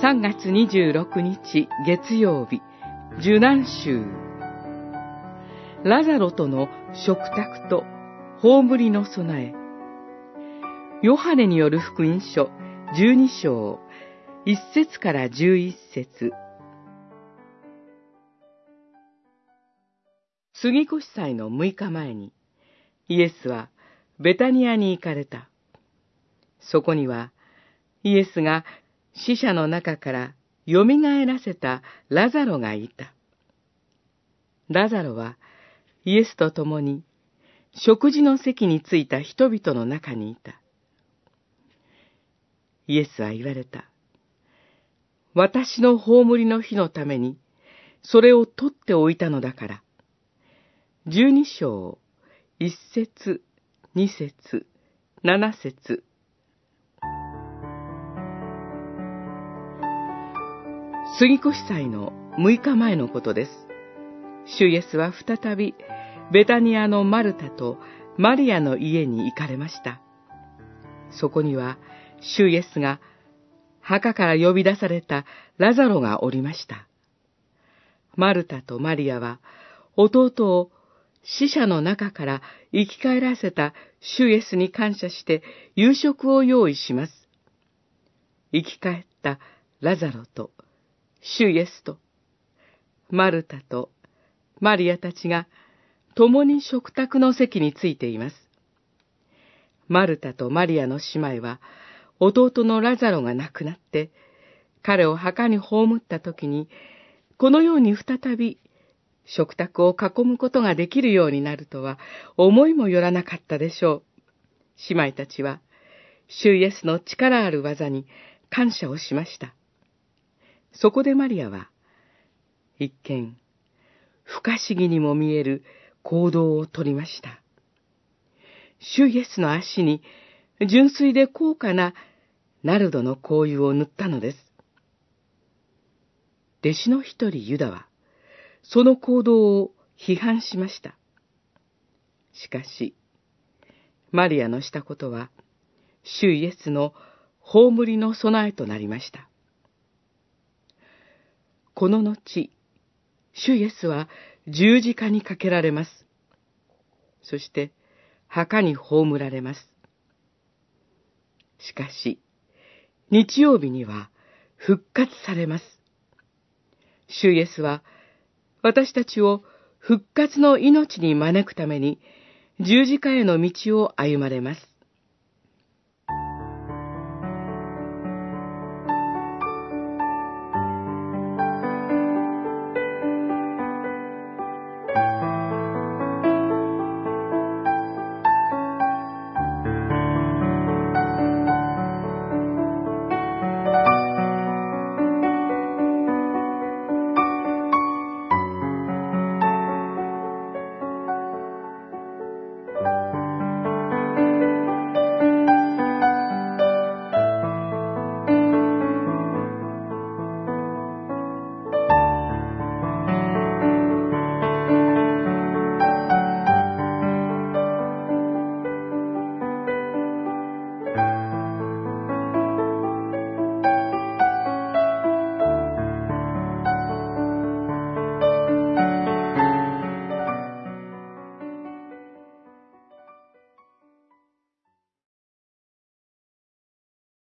3月26日月曜日、受難週。ラザロとの食卓と葬りの備え。ヨハネによる福音書12章、1節から11節杉越祭の6日前に、イエスはベタニアに行かれた。そこには、イエスが死者の中から蘇らせたラザロがいた。ラザロはイエスと共に食事の席に着いた人々の中にいた。イエスは言われた。私の葬りの日のためにそれを取っておいたのだから。十二章、一節、二節、七節、杉越祭の6日前のことです。主イエスは再びベタニアのマルタとマリアの家に行かれました。そこには主イエスが墓から呼び出されたラザロがおりました。マルタとマリアは弟を死者の中から生き返らせた主イエスに感謝して夕食を用意します。生き返ったラザロと主イエスと、マルタとマリアたちが共に食卓の席についています。マルタとマリアの姉妹は、弟のラザロが亡くなって、彼を墓に葬った時に、このように再び食卓を囲むことができるようになるとは思いもよらなかったでしょう。姉妹たちは、主イエスの力ある技に感謝をしました。そこでマリアは、一見、不可思議にも見える行動をとりました。主イエスの足に純粋で高価なナルドの香油を塗ったのです。弟子の一人ユダは、その行動を批判しました。しかし、マリアのしたことは、主イエスの葬りの備えとなりました。この後、主イエスは十字架にかけられます。そして、墓に葬られます。しかし、日曜日には復活されます。主イエスは、私たちを復活の命に招くために、十字架への道を歩まれます。